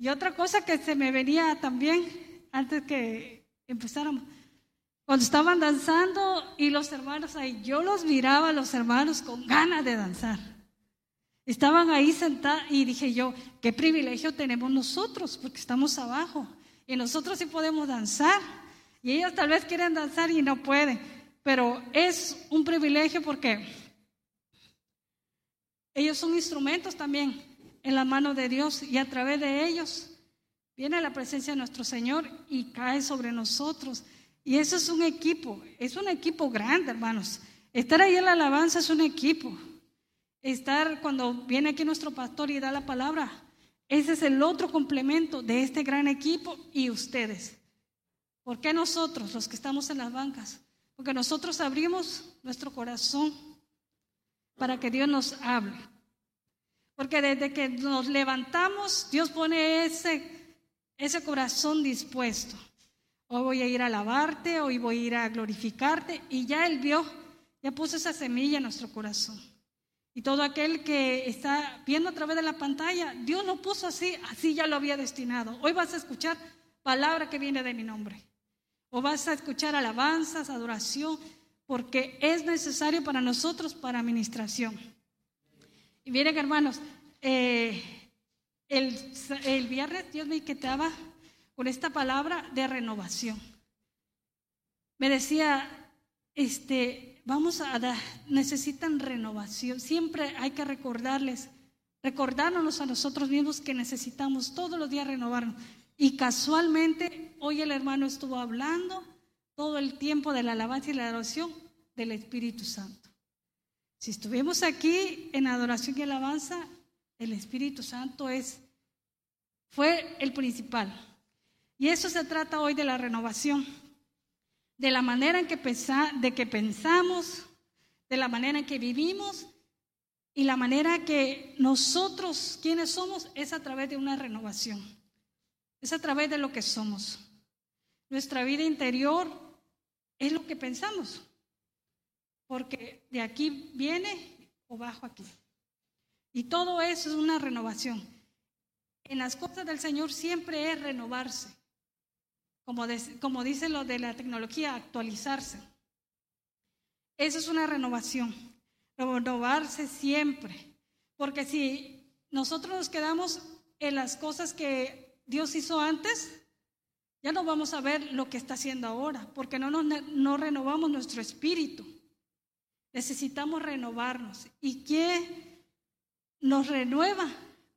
Y otra cosa que se me venía también antes que empezáramos, cuando estaban danzando y los hermanos ahí, yo los miraba los hermanos con ganas de danzar. Estaban ahí sentados y dije yo, qué privilegio tenemos nosotros, porque estamos abajo. Y nosotros sí podemos danzar. Y ellos tal vez quieren danzar y no pueden. Pero es un privilegio porque ellos son instrumentos también en la mano de Dios y a través de ellos viene la presencia de nuestro Señor y cae sobre nosotros. Y eso es un equipo, es un equipo grande, hermanos. Estar ahí en la alabanza es un equipo. Estar cuando viene aquí nuestro pastor y da la palabra, ese es el otro complemento de este gran equipo y ustedes. ¿Por qué nosotros, los que estamos en las bancas? Porque nosotros abrimos nuestro corazón para que Dios nos hable. Porque desde que nos levantamos, Dios pone ese, ese corazón dispuesto. Hoy voy a ir a alabarte, hoy voy a ir a glorificarte. Y ya Él vio, ya puso esa semilla en nuestro corazón. Y todo aquel que está viendo a través de la pantalla, Dios lo puso así, así ya lo había destinado. Hoy vas a escuchar palabra que viene de mi nombre. O vas a escuchar alabanzas, adoración, porque es necesario para nosotros para administración. Miren, hermanos, eh, el, viernes Dios me inquietaba con esta palabra de renovación. Me decía, este, vamos a dar, necesitan renovación. Siempre hay que recordarles, recordándonos a nosotros mismos que necesitamos todos los días renovarnos. Y casualmente hoy el hermano estuvo hablando todo el tiempo de la alabanza y la adoración del Espíritu Santo. Si estuvimos aquí en adoración y alabanza, el Espíritu Santo es, fue el principal. Y eso se trata hoy de la renovación, de la manera en que, de que pensamos, de la manera en que vivimos y la manera que nosotros, quienes somos, es a través de una renovación. Es a través de lo que somos. Nuestra vida interior es lo que pensamos. Porque de aquí viene o bajo aquí. Y todo eso es una renovación. En las cosas del Señor siempre es renovarse. Como, como dice lo de la tecnología, actualizarse. Eso es una renovación. Renovarse siempre. Porque si nosotros nos quedamos en las cosas que Dios hizo antes, ya no vamos a ver lo que está haciendo ahora, porque no, no renovamos nuestro espíritu. Necesitamos renovarnos. ¿Y qué nos renueva?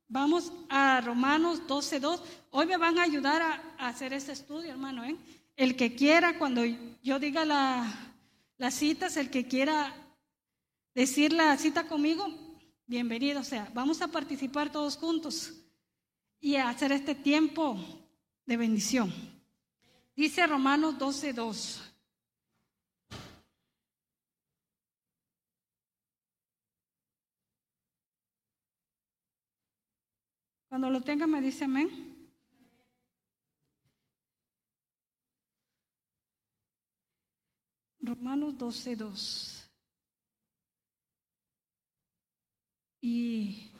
Vamos a Romanos 12.2. Hoy me van a ayudar a, hacer este estudio, hermano. ¿eh? El que quiera, cuando yo diga la, las citas, el que quiera decir la cita conmigo, bienvenido. O sea, vamos a participar todos juntos y hacer este tiempo de bendición. Dice Romanos 12:2. Cuando lo tenga me dice amén. Romanos 12:2. Y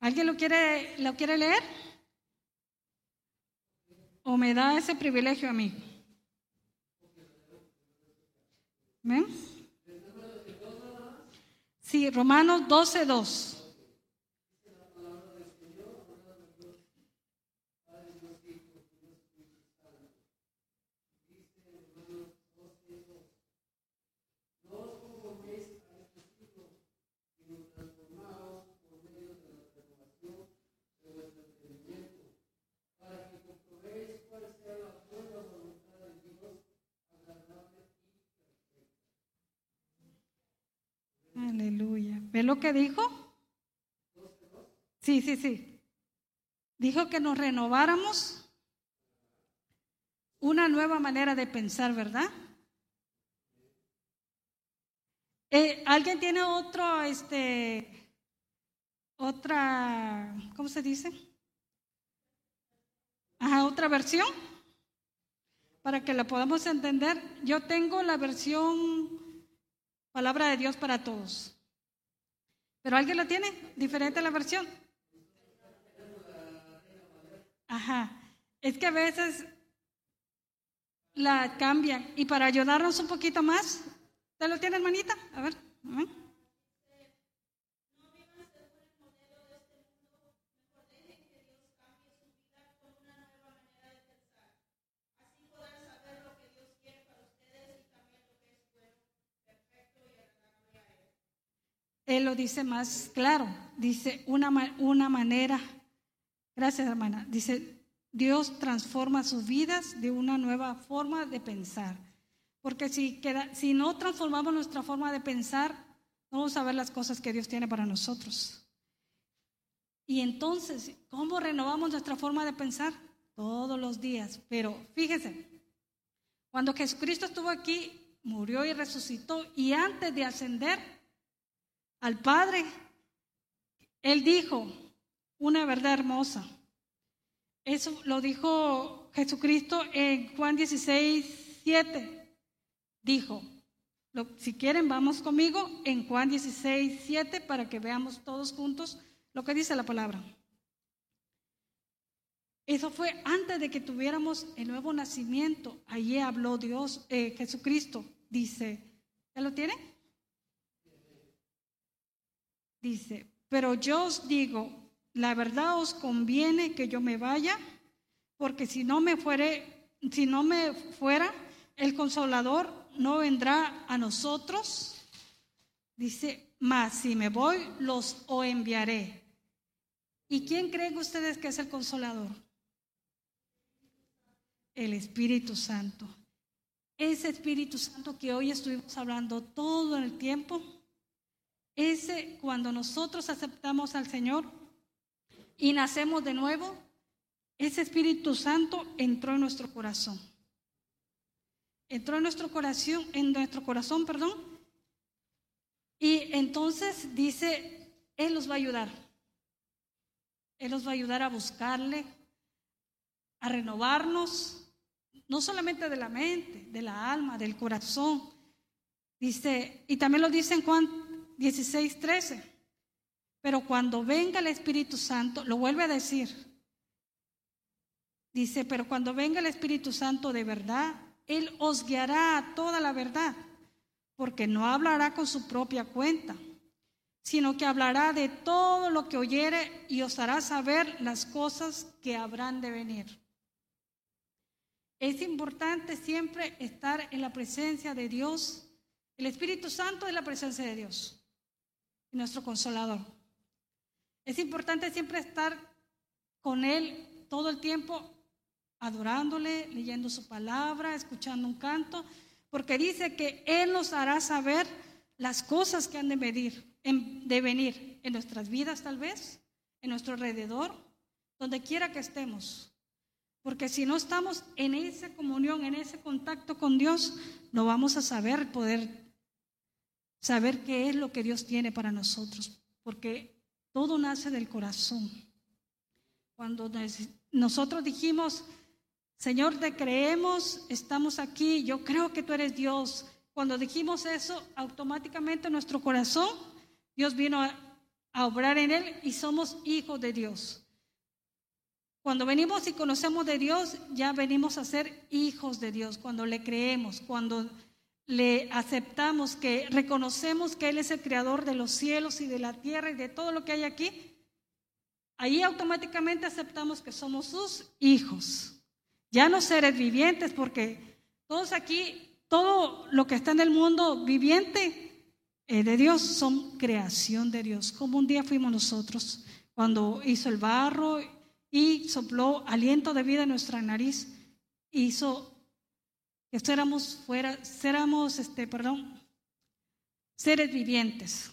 ¿Alguien lo quiere, lo quiere leer? ¿O me da ese privilegio a mí? ¿Ven? Sí, Romanos 12, 2. Aleluya. ¿Ve lo que dijo? Sí, sí, sí. Dijo que nos renováramos una nueva manera de pensar, ¿verdad? Eh, ¿Alguien tiene otro, este, otra, ¿cómo se dice? Ajá, otra versión para que la podamos entender. Yo tengo la versión Palabra de Dios para todos. ¿Pero alguien lo tiene? ¿Diferente la versión? Ajá. Es que a veces la cambian. Y para ayudarnos un poquito más, ¿te lo tiene, hermanita? A ver. Él lo dice más claro, dice una, una manera, gracias hermana, dice, Dios transforma sus vidas de una nueva forma de pensar. Porque si, queda, si no transformamos nuestra forma de pensar, no vamos a ver las cosas que Dios tiene para nosotros. Y entonces, ¿cómo renovamos nuestra forma de pensar? Todos los días. Pero fíjese, cuando Jesucristo estuvo aquí, murió y resucitó, y antes de ascender, al Padre, Él dijo una verdad hermosa. Eso lo dijo Jesucristo en Juan 16, 7. Dijo, si quieren, vamos conmigo en Juan 16, 7 para que veamos todos juntos lo que dice la palabra. Eso fue antes de que tuviéramos el nuevo nacimiento. Allí habló Dios, eh, Jesucristo. Dice, ¿ya lo tiene? Dice, pero yo os digo, la verdad os conviene que yo me vaya, porque si no me fuere, si no me fuera, el consolador no vendrá a nosotros. Dice, mas si me voy, los o enviaré. ¿Y quién creen ustedes que es el consolador? El Espíritu Santo. Ese Espíritu Santo que hoy estuvimos hablando todo el tiempo ese, cuando nosotros aceptamos al Señor y nacemos de nuevo, ese Espíritu Santo entró en nuestro corazón. Entró en nuestro corazón, en nuestro corazón, perdón. Y entonces dice, Él los va a ayudar. Él los va a ayudar a buscarle, a renovarnos, no solamente de la mente, de la alma, del corazón. Dice, y también lo dice en Juan 16, 13. Pero cuando venga el Espíritu Santo, lo vuelve a decir. Dice, pero cuando venga el Espíritu Santo de verdad, Él os guiará a toda la verdad, porque no hablará con su propia cuenta, sino que hablará de todo lo que oyere y os hará saber las cosas que habrán de venir. Es importante siempre estar en la presencia de Dios. El Espíritu Santo es la presencia de Dios nuestro consolador. Es importante siempre estar con Él todo el tiempo, adorándole, leyendo su palabra, escuchando un canto, porque dice que Él nos hará saber las cosas que han de venir, de venir en nuestras vidas tal vez, en nuestro alrededor, donde quiera que estemos. Porque si no estamos en esa comunión, en ese contacto con Dios, no vamos a saber poder saber qué es lo que Dios tiene para nosotros, porque todo nace del corazón. Cuando nosotros dijimos, Señor, te creemos, estamos aquí, yo creo que tú eres Dios. Cuando dijimos eso, automáticamente nuestro corazón, Dios vino a, a obrar en él y somos hijos de Dios. Cuando venimos y conocemos de Dios, ya venimos a ser hijos de Dios, cuando le creemos, cuando le aceptamos, que reconocemos que Él es el creador de los cielos y de la tierra y de todo lo que hay aquí, ahí automáticamente aceptamos que somos sus hijos, ya no seres vivientes, porque todos aquí, todo lo que está en el mundo viviente de Dios son creación de Dios, como un día fuimos nosotros cuando hizo el barro y sopló aliento de vida en nuestra nariz, hizo éramos fuera, éramos, este, perdón, seres vivientes.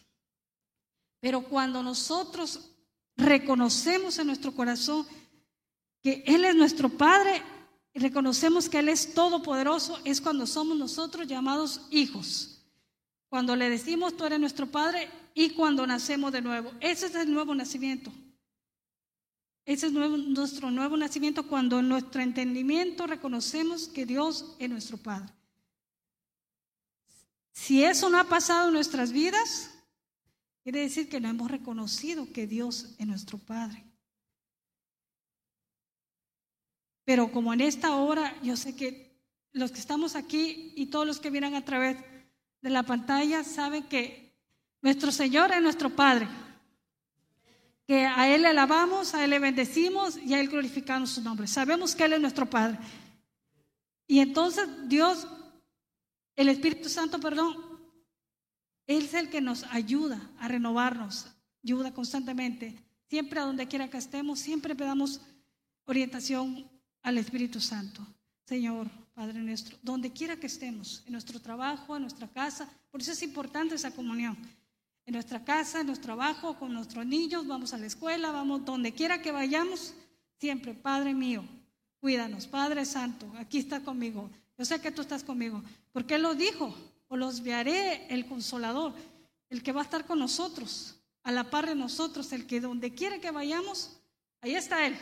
Pero cuando nosotros reconocemos en nuestro corazón que Él es nuestro Padre y reconocemos que Él es todopoderoso, es cuando somos nosotros llamados hijos. Cuando le decimos, tú eres nuestro Padre y cuando nacemos de nuevo. Ese es el nuevo nacimiento. Ese es nuestro nuevo nacimiento cuando en nuestro entendimiento reconocemos que Dios es nuestro Padre. Si eso no ha pasado en nuestras vidas, quiere decir que no hemos reconocido que Dios es nuestro Padre. Pero como en esta hora, yo sé que los que estamos aquí y todos los que vienen a través de la pantalla saben que nuestro Señor es nuestro Padre. Que a Él le alabamos, a Él le bendecimos y a Él glorificamos su nombre. Sabemos que Él es nuestro Padre. Y entonces Dios, el Espíritu Santo, perdón, Él es el que nos ayuda a renovarnos, ayuda constantemente. Siempre a donde quiera que estemos, siempre pedamos orientación al Espíritu Santo. Señor, Padre nuestro, donde quiera que estemos, en nuestro trabajo, en nuestra casa, por eso es importante esa comunión. En nuestra casa, en nuestro trabajo, con nuestros niños, vamos a la escuela, vamos donde quiera que vayamos, siempre, Padre mío, cuídanos, Padre Santo, aquí está conmigo. Yo sé que tú estás conmigo, porque Él lo dijo, o los enviaré el consolador, el que va a estar con nosotros, a la par de nosotros, el que donde quiera que vayamos, ahí está Él.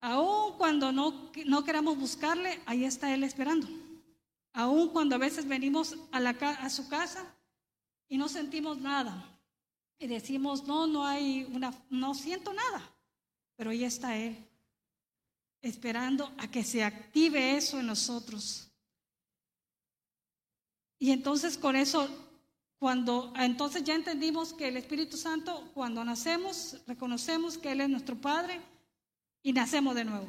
Aún cuando no, no queramos buscarle, ahí está Él esperando. Aún cuando a veces venimos a, la, a su casa y no sentimos nada. Y decimos, no, no hay una, no siento nada. Pero ahí está Él, esperando a que se active eso en nosotros. Y entonces con eso, cuando entonces ya entendimos que el Espíritu Santo, cuando nacemos, reconocemos que Él es nuestro Padre y nacemos de nuevo.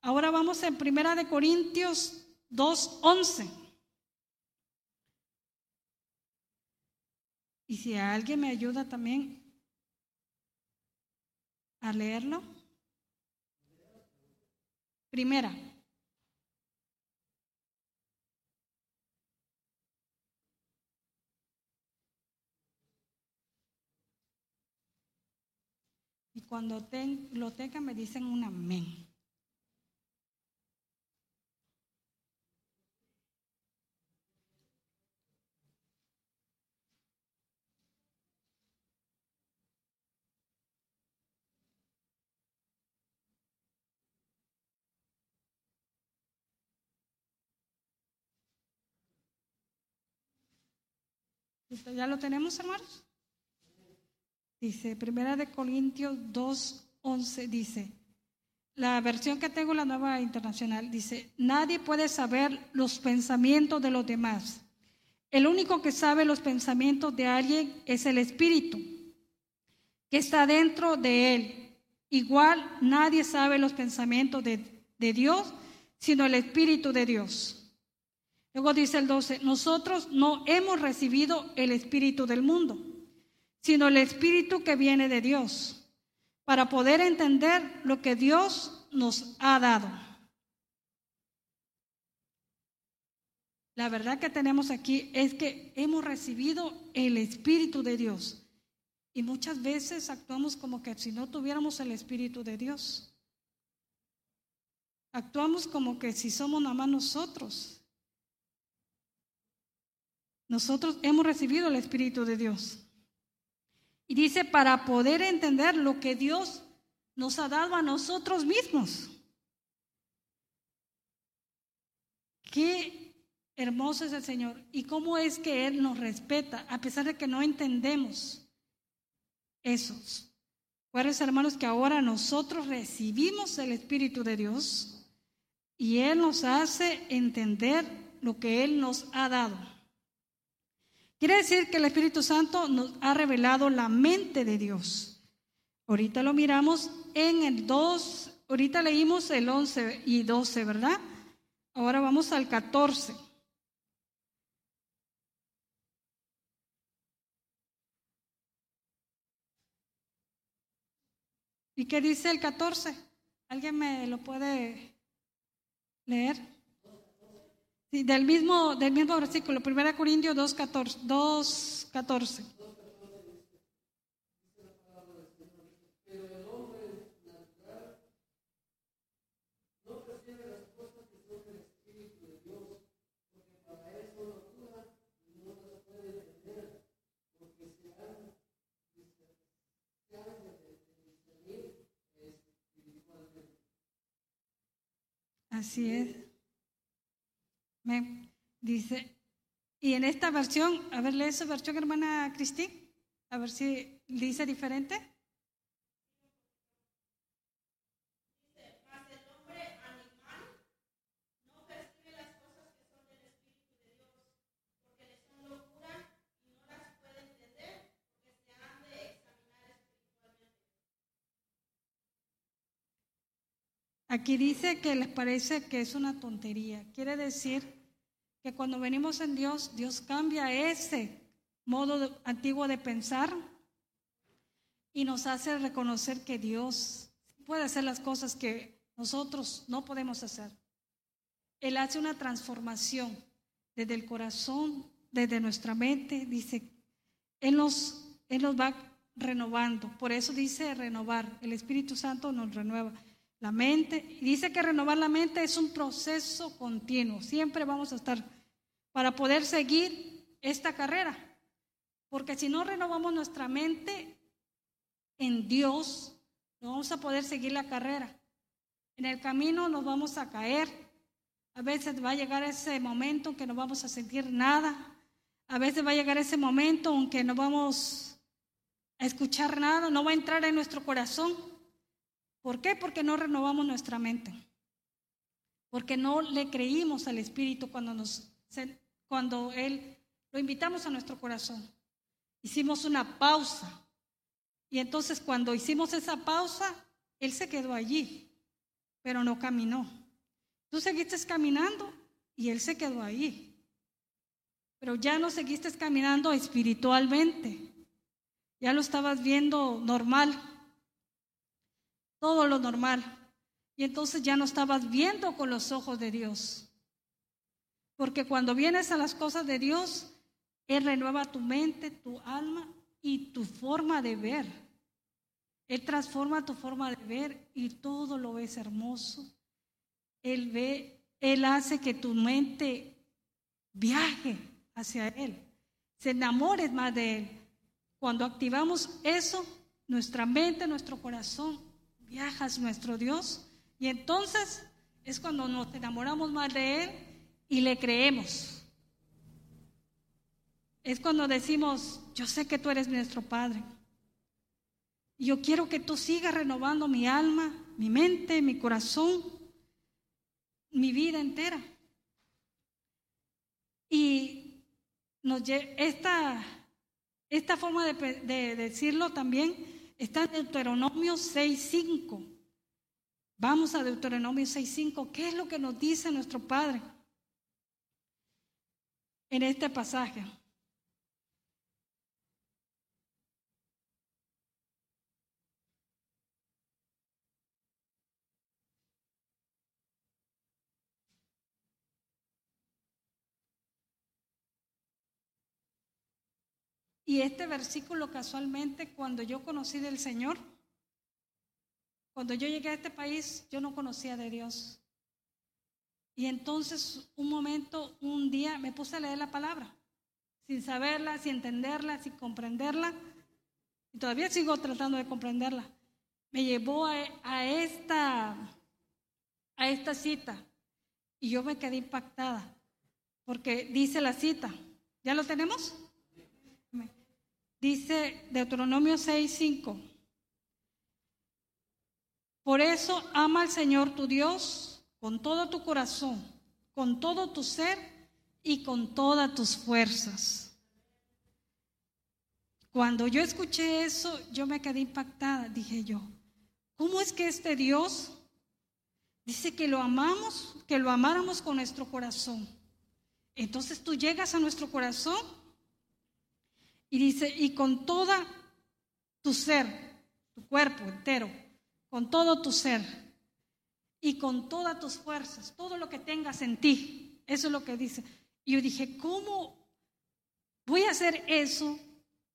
Ahora vamos en Primera de Corintios 2:11. Y si alguien me ayuda también a leerlo. Primera. cuando lo tengan me dicen un amén. ¿Ya lo tenemos, hermanos? Dice, Primera de Corintios 2, 11, dice, la versión que tengo, la nueva internacional, dice, nadie puede saber los pensamientos de los demás. El único que sabe los pensamientos de alguien es el Espíritu, que está dentro de él. Igual nadie sabe los pensamientos de, de Dios, sino el Espíritu de Dios. Luego dice el 12, nosotros no hemos recibido el Espíritu del mundo sino el Espíritu que viene de Dios, para poder entender lo que Dios nos ha dado. La verdad que tenemos aquí es que hemos recibido el Espíritu de Dios. Y muchas veces actuamos como que si no tuviéramos el Espíritu de Dios. Actuamos como que si somos nada más nosotros. Nosotros hemos recibido el Espíritu de Dios. Y dice, para poder entender lo que Dios nos ha dado a nosotros mismos. Qué hermoso es el Señor y cómo es que Él nos respeta a pesar de que no entendemos esos. Pues hermanos que ahora nosotros recibimos el Espíritu de Dios y Él nos hace entender lo que Él nos ha dado. Quiere decir que el Espíritu Santo nos ha revelado la mente de Dios. Ahorita lo miramos en el 2, ahorita leímos el 11 y 12, ¿verdad? Ahora vamos al 14. ¿Y qué dice el 14? ¿Alguien me lo puede leer? Del, mismo, del mismo versículo, 1 Corintios 2.14. 2, 14. Así es. Dice, y en esta versión, a ver, lee esa versión, hermana Cristín, a ver si dice diferente. Aquí dice que les parece que es una tontería. Quiere decir que cuando venimos en Dios, Dios cambia ese modo antiguo de pensar y nos hace reconocer que Dios puede hacer las cosas que nosotros no podemos hacer. Él hace una transformación desde el corazón, desde nuestra mente, dice, Él nos, Él nos va renovando. Por eso dice renovar. El Espíritu Santo nos renueva la mente. Dice que renovar la mente es un proceso continuo. Siempre vamos a estar para poder seguir esta carrera. Porque si no renovamos nuestra mente en Dios, no vamos a poder seguir la carrera. En el camino nos vamos a caer, a veces va a llegar ese momento en que no vamos a sentir nada. A veces va a llegar ese momento en no vamos a escuchar nada, no va a entrar en nuestro corazón. ¿Por qué? Porque no renovamos nuestra mente. Porque no le creímos al Espíritu cuando, nos, cuando Él lo invitamos a nuestro corazón. Hicimos una pausa. Y entonces cuando hicimos esa pausa, Él se quedó allí, pero no caminó. Tú seguiste caminando y él se quedó ahí. Pero ya no seguiste caminando espiritualmente. Ya lo estabas viendo normal. Todo lo normal. Y entonces ya no estabas viendo con los ojos de Dios. Porque cuando vienes a las cosas de Dios, Él renueva tu mente, tu alma y tu forma de ver. Él transforma tu forma de ver y todo lo ves hermoso, él ve, Él hace que tu mente viaje hacia Él, se enamores más de Él. Cuando activamos eso, nuestra mente, nuestro corazón viaja hacia nuestro Dios y entonces es cuando nos enamoramos más de Él y le creemos. Es cuando decimos, yo sé que tú eres nuestro Padre. Y yo quiero que tú sigas renovando mi alma, mi mente, mi corazón mi vida entera. Y nos, esta, esta forma de, de decirlo también está en Deuteronomio 6.5. Vamos a Deuteronomio 6.5. ¿Qué es lo que nos dice nuestro Padre en este pasaje? Y este versículo casualmente, cuando yo conocí del Señor, cuando yo llegué a este país, yo no conocía de Dios. Y entonces un momento, un día, me puse a leer la palabra, sin saberla, sin entenderla, sin comprenderla. Y todavía sigo tratando de comprenderla. Me llevó a, esta, a esta cita. Y yo me quedé impactada, porque dice la cita. ¿Ya lo tenemos? Dice Deuteronomio 6:5. Por eso ama al Señor tu Dios con todo tu corazón, con todo tu ser y con todas tus fuerzas. Cuando yo escuché eso, yo me quedé impactada. Dije yo, ¿cómo es que este Dios dice que lo amamos, que lo amáramos con nuestro corazón? Entonces tú llegas a nuestro corazón y dice, y con toda tu ser, tu cuerpo entero, con todo tu ser y con todas tus fuerzas, todo lo que tengas en ti. Eso es lo que dice. Y yo dije, ¿cómo voy a hacer eso?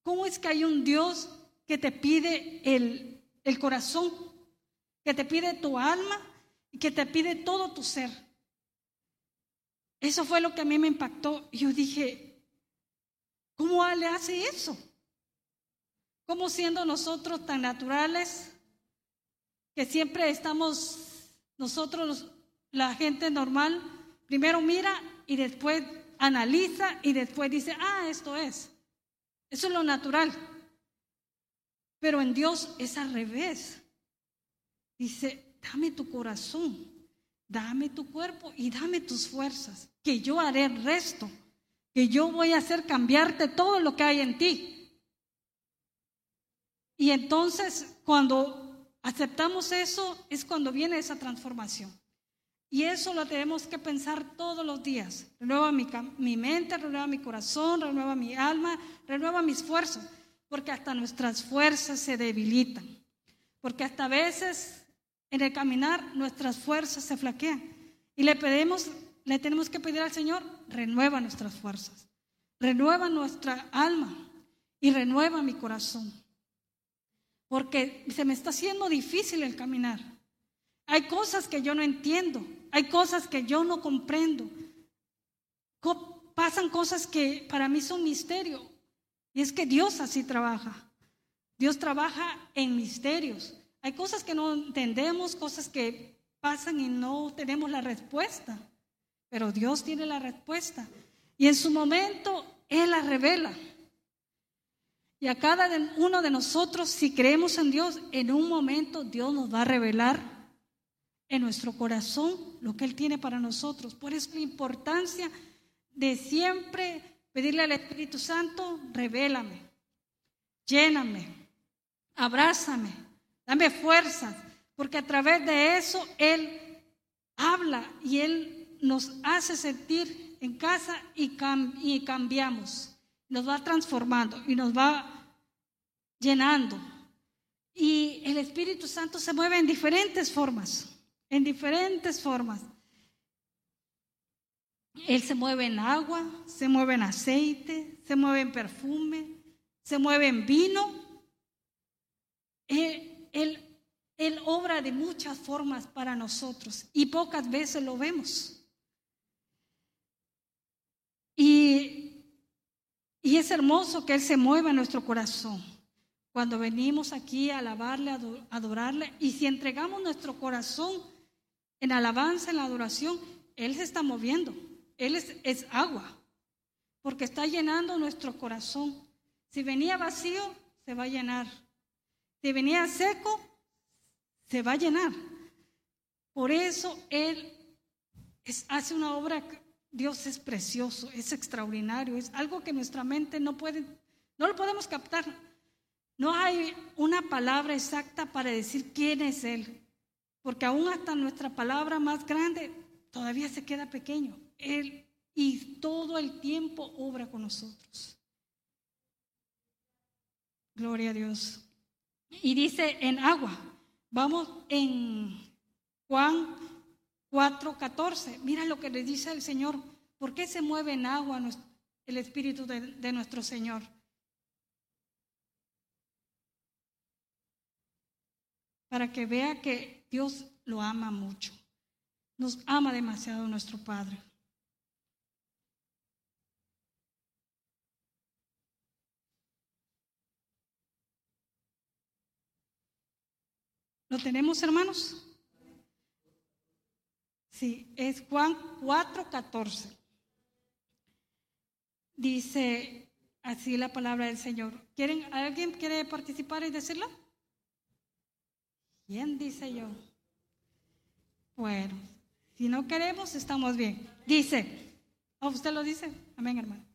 ¿Cómo es que hay un Dios que te pide el, el corazón, que te pide tu alma y que te pide todo tu ser? Eso fue lo que a mí me impactó. Yo dije, ¿Cómo le hace eso? ¿Cómo siendo nosotros tan naturales que siempre estamos nosotros, la gente normal, primero mira y después analiza y después dice, ah, esto es. Eso es lo natural. Pero en Dios es al revés. Dice, dame tu corazón, dame tu cuerpo y dame tus fuerzas, que yo haré el resto que yo voy a hacer cambiarte todo lo que hay en ti. Y entonces, cuando aceptamos eso, es cuando viene esa transformación. Y eso lo tenemos que pensar todos los días. Renueva mi, mi, mente, renueva mi corazón, renueva mi alma, renueva mis fuerzas, porque hasta nuestras fuerzas se debilitan. Porque hasta veces en el caminar nuestras fuerzas se flaquean. Y le pedimos, le tenemos que pedir al Señor, renueva nuestras fuerzas, renueva nuestra alma y renueva mi corazón. Porque se me está haciendo difícil el caminar. Hay cosas que yo no entiendo, hay cosas que yo no comprendo. Pasan cosas que para mí son misterio. Y es que Dios así trabaja. Dios trabaja en misterios. Hay cosas que no entendemos, cosas que pasan y no tenemos la respuesta. Pero Dios tiene la respuesta. Y en su momento Él la revela. Y a cada uno de nosotros, si creemos en Dios, en un momento Dios nos va a revelar en nuestro corazón lo que Él tiene para nosotros. Por eso la importancia de siempre pedirle al Espíritu Santo, revélame, lléname, abrázame, dame fuerzas, porque a través de eso Él habla y Él nos hace sentir en casa y, cambiamos, nos va transformando y nos va llenando. Y el Espíritu Santo se mueve en diferentes formas en diferentes formas. Él se mueve en agua, se mueve en aceite, se mueve en perfume, se mueve en vino. Él, obra de muchas formas para nosotros y pocas veces lo vemos. Y, y es hermoso que Él se mueva en nuestro corazón. Cuando venimos aquí a alabarle, a adorarle, y si entregamos nuestro corazón en alabanza, en la adoración, Él se está moviendo. Él es, agua, porque está llenando nuestro corazón. Si venía vacío, se va a llenar. Si venía seco, se va a llenar. Por eso Él hace una obra, Dios es precioso, es extraordinario, es algo que nuestra mente no puede, no lo podemos captar. No hay una palabra exacta para decir quién es Él. Porque aún hasta nuestra palabra más grande todavía se queda pequeño. Él y todo el tiempo obra con nosotros. Gloria a Dios. Y dice en agua. Vamos en Juan 4:14. Mira lo que le dice el Señor. ¿Por qué se mueve en agua el Espíritu de nuestro Señor? Para que vea que Dios lo ama mucho. Nos ama demasiado nuestro Padre. ¿Lo tenemos, hermanos? Sí, es Juan 4:14. Dice así la palabra del Señor. ¿Quieren, ¿Alguien quiere participar y decirlo? ¿Quién dice yo? Bueno, si no queremos, estamos bien. Dice, ¿o usted lo dice? Amén, hermano.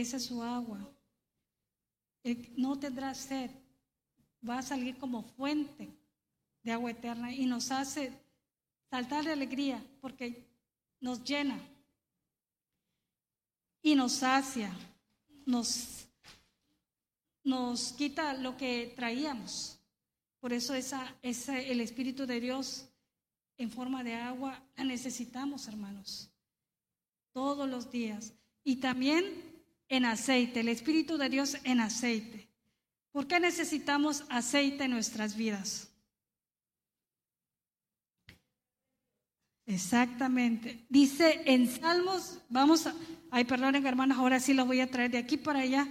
Esa es su agua. No tendrá sed va a salir como fuente de agua eterna y nos hace saltar de alegría porque nos llena y nos sacia, nos, nos quita lo que traíamos. Por eso esa, esa, el Espíritu de Dios en forma de agua la necesitamos, hermanos, todos los días. Y también en aceite, el Espíritu de Dios en aceite. ¿Por qué necesitamos aceite en nuestras vidas? Exactamente. Dice en Salmos, vamos a, ay, perdonen hermanos, ahora sí lo voy a traer de aquí para allá,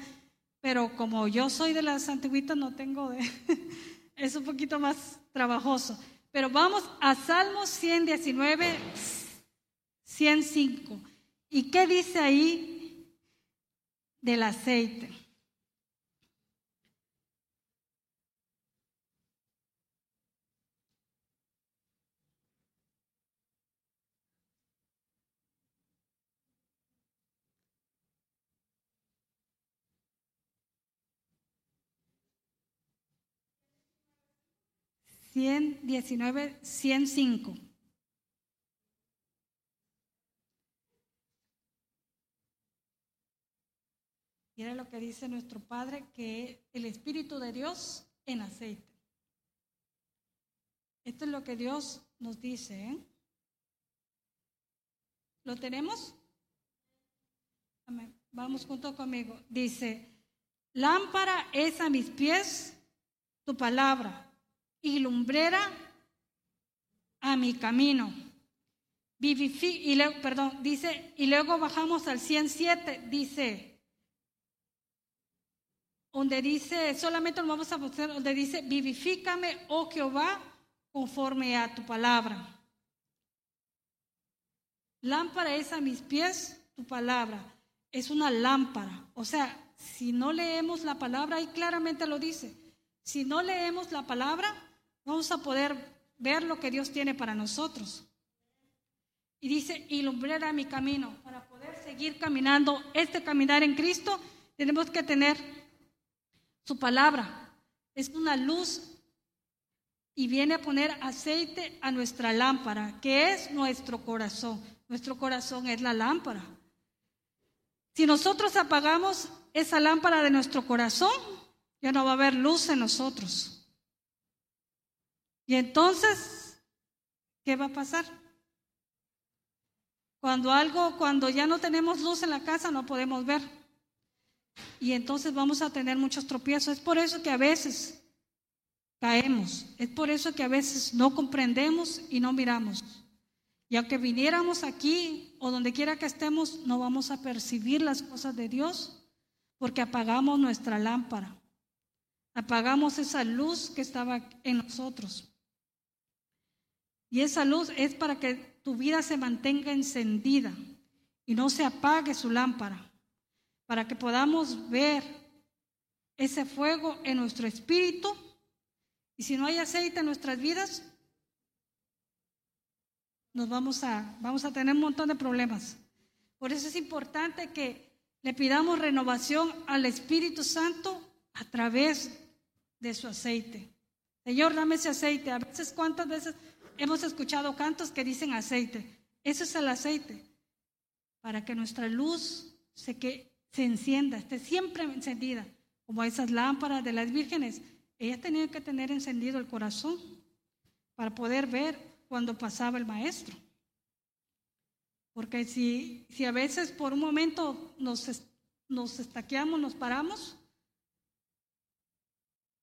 pero como yo soy de las antiguitas, no tengo de, es un poquito más trabajoso. Pero vamos a Salmos 119, 105. ¿Y qué dice ahí del aceite. Cien diecinueve, cien cinco. Era lo que dice nuestro Padre, que el Espíritu de Dios en aceite. Esto es lo que Dios nos dice. ¿eh? ¿Lo tenemos? Vamos junto conmigo. Dice, lámpara es a mis pies tu palabra y lumbrera a mi camino. y luego, perdón, dice, y luego bajamos al 107, dice, donde dice, solamente lo vamos a buscar, donde dice, vivifícame, oh Jehová, conforme a tu palabra. Lámpara es a mis pies tu palabra. Es una lámpara. O sea, si no leemos la palabra, ahí claramente lo dice. Si no leemos la palabra, vamos a poder ver lo que Dios tiene para nosotros. Y dice, ilumbrará mi camino. Para poder seguir caminando este caminar en Cristo, tenemos que tener su palabra. Es una luz y viene a poner aceite a nuestra lámpara, que es nuestro corazón. Nuestro corazón es la lámpara. Si nosotros apagamos esa lámpara de nuestro corazón, ya no va a haber luz en nosotros. Y entonces, ¿qué va a pasar? Cuando algo, cuando ya no tenemos luz en la casa, no podemos ver. Y entonces vamos a tener muchos tropiezos. Es por eso que a veces caemos. Es por eso que a veces no comprendemos y no miramos. Y aunque viniéramos aquí o donde quiera que estemos, no vamos a percibir las cosas de Dios porque apagamos nuestra lámpara. Apagamos esa luz que estaba en nosotros. Y esa luz es para que tu vida se mantenga encendida y no se apague su lámpara, para que podamos ver ese fuego en nuestro espíritu. Y si no hay aceite en nuestras vidas, nos vamos a, vamos a tener un montón de problemas. Por eso es importante que le pidamos renovación al Espíritu Santo a través de su aceite. Señor, dame ese aceite. A veces, ¿cuántas veces hemos escuchado cantos que dicen aceite? Ese es el aceite. Para que nuestra luz se, que, se encienda, esté siempre encendida. Como esas lámparas de las vírgenes. Ella tenía que tener encendido el corazón para poder ver cuando pasaba el maestro. Porque si, si a veces por un momento nos, nos estaqueamos, nos paramos,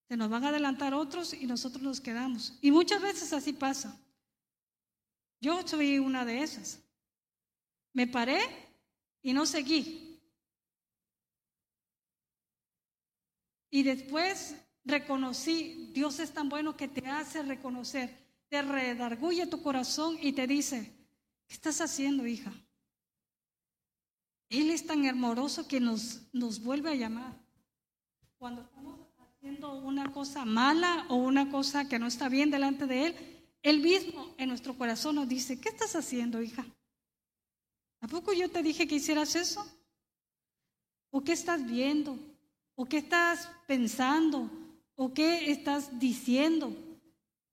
se nos van a adelantar otros y nosotros nos quedamos. Y muchas veces así pasa. Yo soy una de esas. Me paré y no seguí. Y después reconocí, Dios es tan bueno que te hace reconocer te redarguye tu corazón y te dice, ¿qué estás haciendo, hija? Él es tan hermoso que nos, nos vuelve a llamar. Cuando estamos haciendo una cosa mala o una cosa que no está bien delante de Él, Él mismo en nuestro corazón nos dice, ¿qué estás haciendo, hija? ¿A poco yo te dije que hicieras eso? ¿O qué estás viendo? ¿O qué estás pensando? ¿O qué estás diciendo?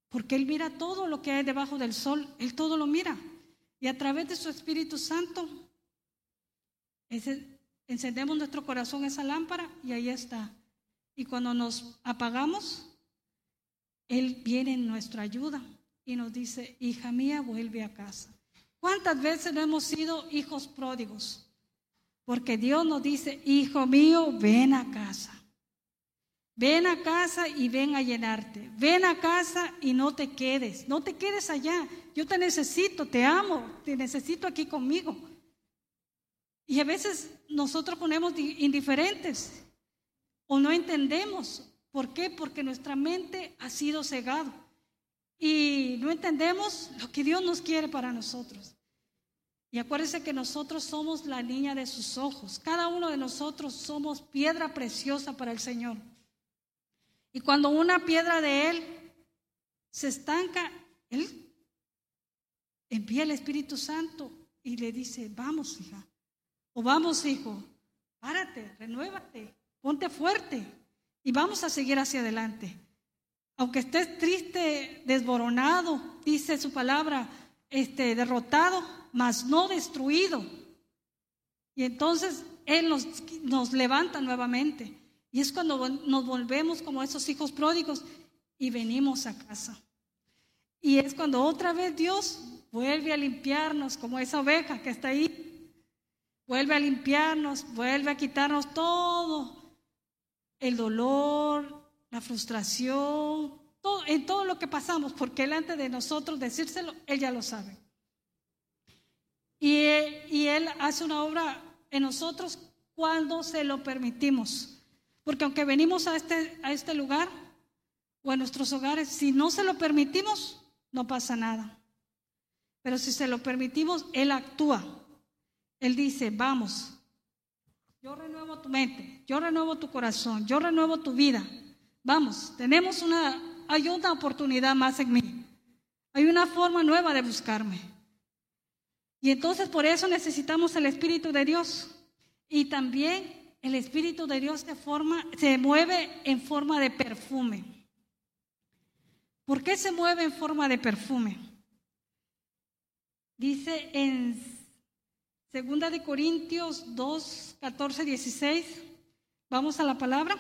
Porque Él mira todo lo que hay debajo del sol, Él todo lo mira. Y a través de su Espíritu Santo, encendemos nuestro corazón esa lámpara y ahí está. Y cuando nos apagamos, Él viene en nuestra ayuda y nos dice, hija mía, vuelve a casa. ¿Cuántas veces hemos sido hijos pródigos? Porque Dios nos dice, hijo mío, ven a casa. Ven a casa y ven a llenarte. Ven a casa y no te quedes. No te quedes allá. Yo te necesito, te amo, te necesito aquí conmigo. Y a veces nosotros ponemos indiferentes o no entendemos. ¿Por qué? Porque nuestra mente ha sido cegada y no entendemos lo que Dios nos quiere para nosotros. Y acuérdense que nosotros somos la niña de sus ojos. Cada uno de nosotros somos piedra preciosa para el Señor. Y cuando una piedra de Él se estanca, Él envía el Espíritu Santo y le dice, vamos hija, o vamos hijo, párate, renuévate, ponte fuerte y vamos a seguir hacia adelante. Aunque estés triste, desboronado, dice su palabra, este, derrotado, mas no destruido. Y entonces Él nos, nos levanta nuevamente. Y es cuando nos volvemos como esos hijos pródigos y venimos a casa. Y es cuando otra vez Dios vuelve a limpiarnos como esa oveja que está ahí. Vuelve a limpiarnos, vuelve a quitarnos todo el dolor, la frustración, todo, en todo lo que pasamos, porque Él antes de nosotros decírselo, Él ya lo sabe. Y, Él hace una obra en nosotros cuando se lo permitimos. Porque aunque venimos a este, a este lugar o a nuestros hogares, si no se lo permitimos, no pasa nada. Pero si se lo permitimos, Él actúa. Él dice, vamos, yo renuevo tu mente, yo renuevo tu corazón, yo renuevo tu vida. Vamos, tenemos una, hay una oportunidad más en mí. Hay una forma nueva de buscarme. Y entonces por eso necesitamos el Espíritu de Dios. Y también el Espíritu de Dios se, forma, se mueve en forma de perfume. ¿Por qué se mueve en forma de perfume? Dice en 2 de Corintios 2, 14, 16. Vamos a la palabra.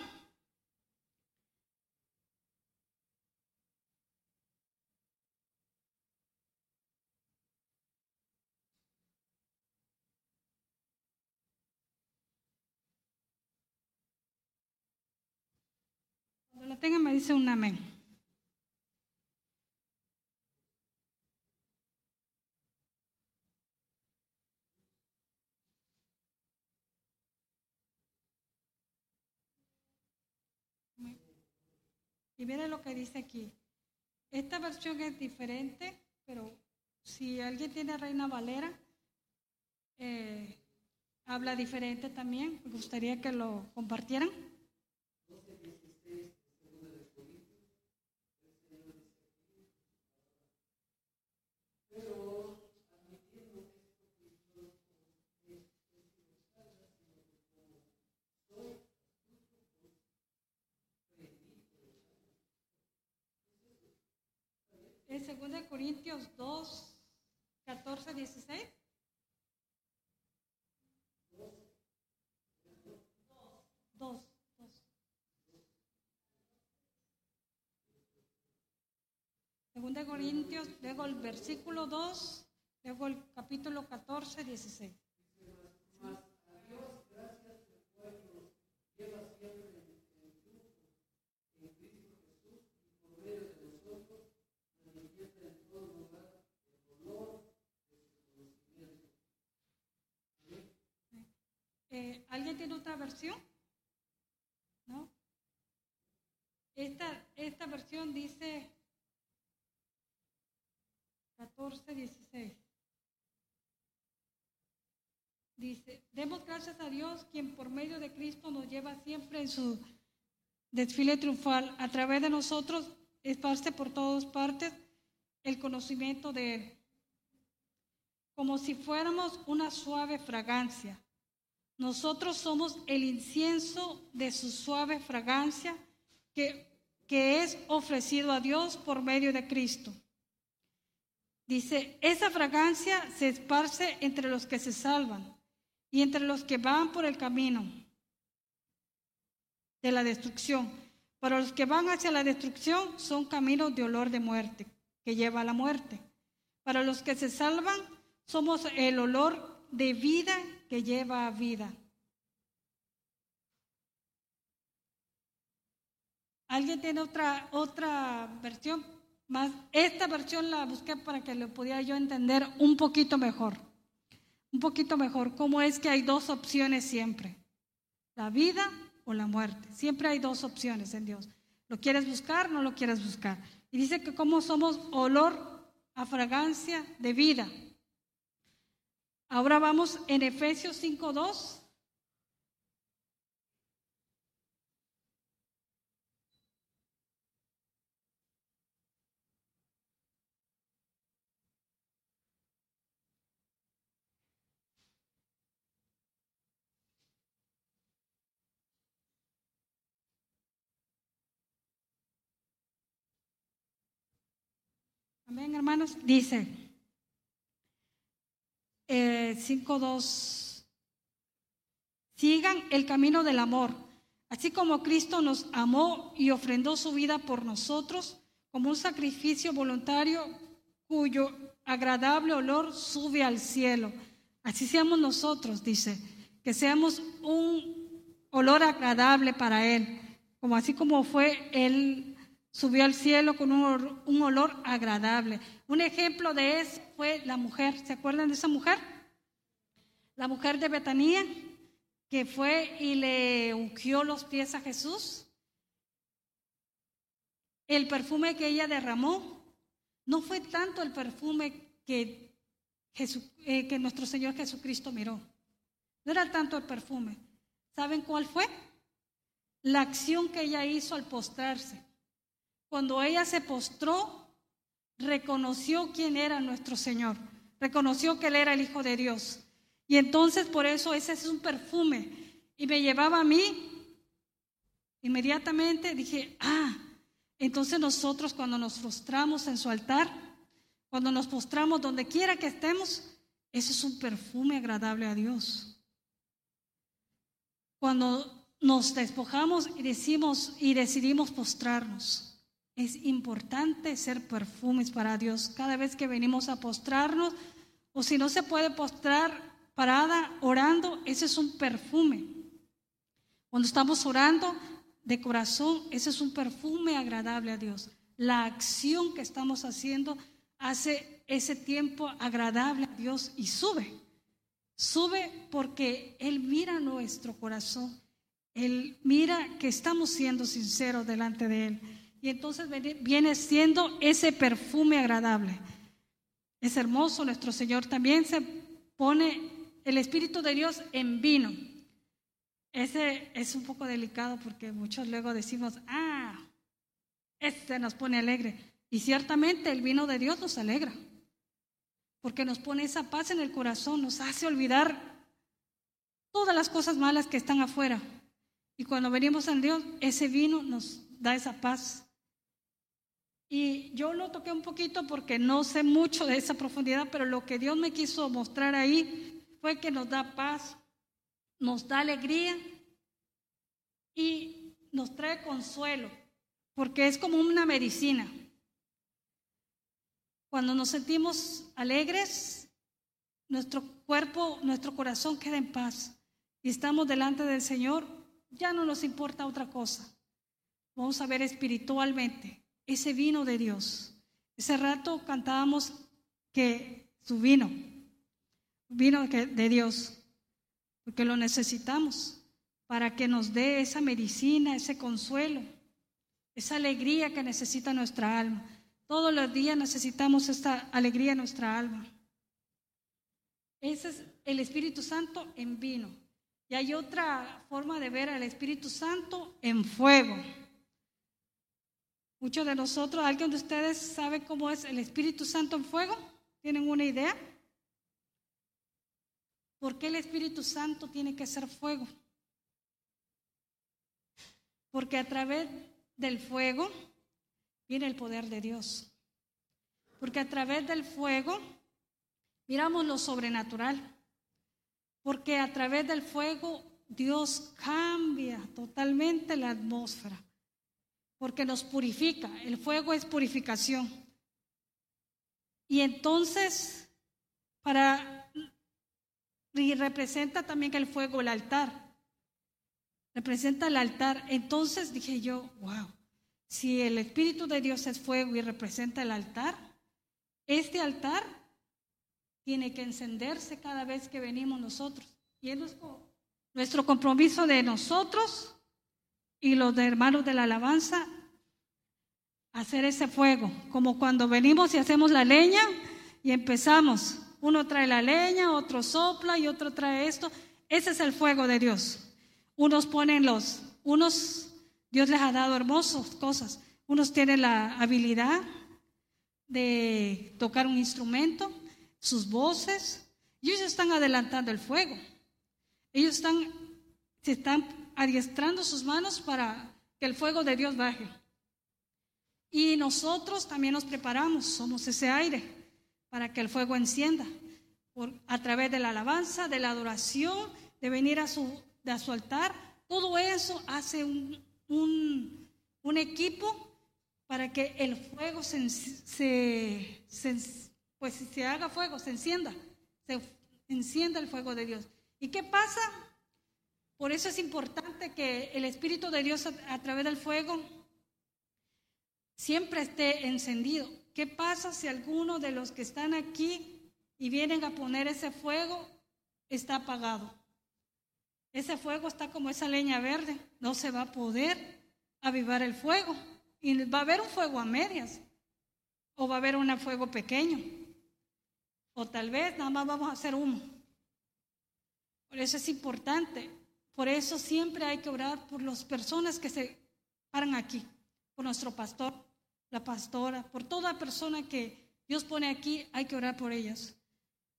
Tengan me dice un amén. Y miren lo que dice aquí. Esta versión es diferente, pero si alguien tiene Reina Valera, eh, habla diferente también. Me gustaría que lo compartieran. En 2 Corintios 2, 14, 16. Dos. Segunda Corintios, luego el versículo 2, luego el capítulo 14, 16. Eh, ¿Alguien tiene otra versión? ¿No? Esta, esta dice 14, 16. Dice, demos gracias a Dios, quien por medio de Cristo nos lleva siempre en su desfile triunfal. A través de nosotros esparce por todas partes el conocimiento de Él, como si fuéramos una suave fragancia nosotros somos el incienso de su suave fragancia que, que es ofrecido a Dios por medio de Cristo. Dice, esa fragancia se esparce entre los que se salvan y entre los que van por el camino de la destrucción. Para los que van hacia la destrucción son caminos de olor de muerte, que lleva a la muerte. Para los que se salvan somos el olor de vida que lleva a vida. ¿Alguien tiene otra, otra versión? Más, esta versión la busqué para que lo pudiera yo entender un poquito mejor. Un poquito mejor. ¿Cómo es que hay dos opciones siempre? La vida o la muerte. Siempre hay dos opciones en Dios. ¿Lo quieres buscar? No lo quieres buscar. Y dice que como somos olor a fragancia de vida. Ahora vamos en Efesios 5.2. Amén, hermanos. Dice eh, 5.2. Sigan el camino del amor, así como Cristo nos amó y ofrendó su vida por nosotros como un sacrificio voluntario cuyo agradable olor sube al cielo. Así seamos nosotros, dice, que seamos un olor agradable para Él, como así como fue Él subió al cielo con un, olor agradable. Un ejemplo de eso fue la mujer, ¿se acuerdan de esa mujer? La mujer de Betanía, que fue y le ungió los pies a Jesús. El perfume que ella derramó no fue tanto el perfume que, eh, que nuestro Señor Jesucristo miró. No era tanto el perfume. ¿Saben cuál fue? La acción que ella hizo al postrarse. Cuando ella se postró, reconoció quién era nuestro Señor. Reconoció que Él era el Hijo de Dios. Y entonces por eso ese es un perfume. Y me llevaba a mí. Inmediatamente dije, ah, entonces nosotros cuando nos postramos en su altar, cuando nos postramos donde quiera que estemos, eso es un perfume agradable a Dios. Cuando nos despojamos y decimos y decidimos postrarnos, es importante ser perfumes para Dios. Cada vez que venimos a postrarnos, o si no se puede postrar parada orando, ese es un perfume. Cuando estamos orando, de corazón, ese es un perfume agradable a Dios. La acción que estamos haciendo hace ese tiempo agradable a Dios y sube. Sube porque Él mira nuestro corazón. Él mira que estamos siendo sinceros delante de Él. Y entonces viene siendo ese perfume agradable. Es hermoso, nuestro Señor también se pone el Espíritu de Dios en vino. Ese es un poco delicado porque muchos luego decimos, ah, este nos pone alegre. Y ciertamente el vino de Dios nos alegra, porque nos pone esa paz en el corazón, nos hace olvidar todas las cosas malas que están afuera. Y cuando venimos a Dios, ese vino nos da esa paz. Y yo lo toqué un poquito porque no sé mucho de esa profundidad, pero lo que Dios me quiso mostrar ahí fue que nos da paz, nos da alegría y nos trae consuelo, porque es como una medicina. Cuando nos sentimos alegres, nuestro cuerpo, nuestro corazón queda en paz y estamos delante del Señor, ya no nos importa otra cosa. Vamos a ver espiritualmente ese vino de Dios. Ese rato cantábamos que su vino, vino de Dios porque lo necesitamos para que nos dé esa medicina, ese consuelo, esa alegría que necesita nuestra alma. Todos los días necesitamos esta alegría en nuestra alma. Ese es el Espíritu Santo en vino. Y hay otra forma de ver al Espíritu Santo en fuego. Muchos de nosotros, ¿alguien de ustedes sabe cómo es el Espíritu Santo en fuego? ¿Tienen una idea? ¿Por qué el Espíritu Santo tiene que ser fuego? Porque a través del fuego viene el poder de Dios. Porque a través del fuego miramos lo sobrenatural. Porque a través del fuego Dios cambia totalmente la atmósfera. Porque nos purifica. El fuego es purificación. Y entonces, para y representa también el fuego, el altar. Representa el altar. Entonces dije yo, wow, si el Espíritu de Dios es fuego y representa el altar, este altar tiene que encenderse cada vez que venimos nosotros. Y es nuestro compromiso de nosotros y los de hermanos de la alabanza, hacer ese fuego, como cuando venimos y hacemos la leña y empezamos uno trae la leña, otro sopla y otro trae esto. Ese es el fuego de Dios. Unos ponen los, unos, Dios les ha dado hermosas cosas. Unos tienen la habilidad de tocar un instrumento, sus voces, y ellos están adelantando el fuego. Ellos están, se están adiestrando sus manos para que el fuego de Dios baje. Y nosotros también nos preparamos, somos ese aire para que el fuego encienda. Por, a través de la alabanza, de la adoración, de venir a su, de su altar, todo eso hace un, un, un equipo para que el fuego se, se, se, pues se haga fuego, se encienda, se encienda el fuego de Dios. ¿Y qué pasa? Por eso es importante que el Espíritu de Dios a, través del fuego siempre esté encendido. ¿Qué pasa si alguno de los que están aquí y vienen a poner ese fuego está apagado? Ese fuego está como esa leña verde, no se va a poder avivar el fuego. Y va a haber un fuego a medias, o va a haber un fuego pequeño, o tal vez nada más vamos a hacer humo. Por eso es importante por eso siempre hay que orar por las personas que se paran aquí, por nuestro pastor, la pastora, por toda persona que Dios pone aquí, hay que orar por ellas.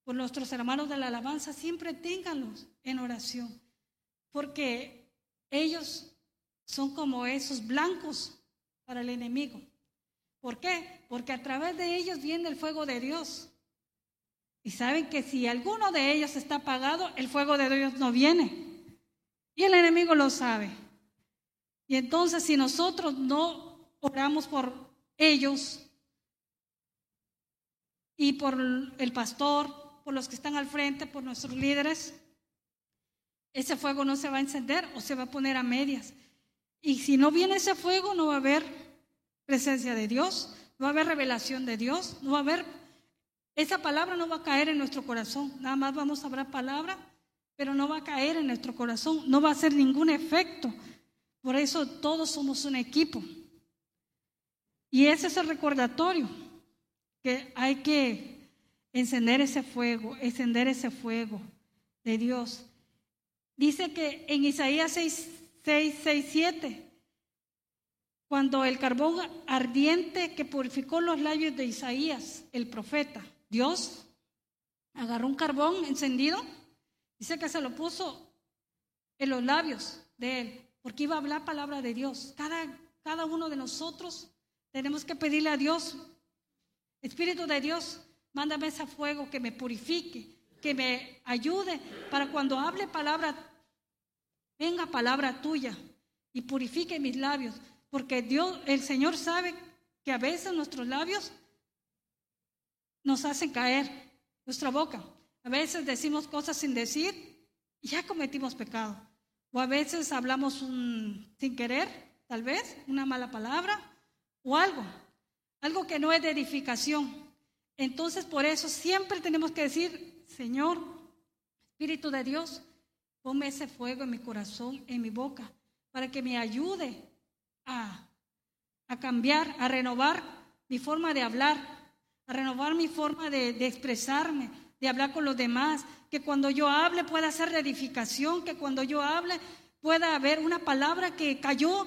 Por nuestros hermanos de la alabanza, siempre ténganlos en oración, porque ellos son como esos blancos para el enemigo. ¿Por qué? Porque a través de ellos viene el fuego de Dios. Y saben que si alguno de ellos está apagado, el fuego de Dios no viene. Y el enemigo lo sabe. Y entonces si nosotros no oramos por ellos y por el pastor, por los que están al frente, por nuestros líderes, ese fuego no se va a encender o se va a poner a medias. Y si no viene ese fuego, no va a haber presencia de Dios, no va a haber revelación de Dios, no va a haber, esa palabra no va a caer en nuestro corazón, nada más vamos a hablar palabra pero no va a caer en nuestro corazón, no va a hacer ningún efecto. Por eso todos somos un equipo. Y ese es el recordatorio, que hay que encender ese fuego, encender ese fuego de Dios. Dice que en Isaías 6, 6, 6 7, cuando el carbón ardiente que purificó los labios de Isaías, el profeta, Dios agarró un carbón encendido Dice que se lo puso en los labios de él, porque iba a hablar palabra de Dios. Cada, cada uno de nosotros tenemos que pedirle a Dios, Espíritu de Dios, mándame ese fuego que me purifique, que me ayude para cuando hable palabra, venga palabra tuya y purifique mis labios, porque Dios, el Señor sabe que a veces nuestros labios nos hacen caer nuestra boca. A veces decimos cosas sin decir y ya cometimos pecado. O a veces hablamos sin querer, tal vez, una mala palabra o algo, algo que no es de edificación. Entonces, por eso siempre tenemos que decir, Señor, Espíritu de Dios, ponme ese fuego en mi corazón, en mi boca, para que me ayude a, cambiar, a renovar mi forma de hablar, a renovar mi forma de expresarme, de hablar con los demás, que cuando yo hable pueda ser de edificación, que cuando yo hable pueda haber una palabra que cayó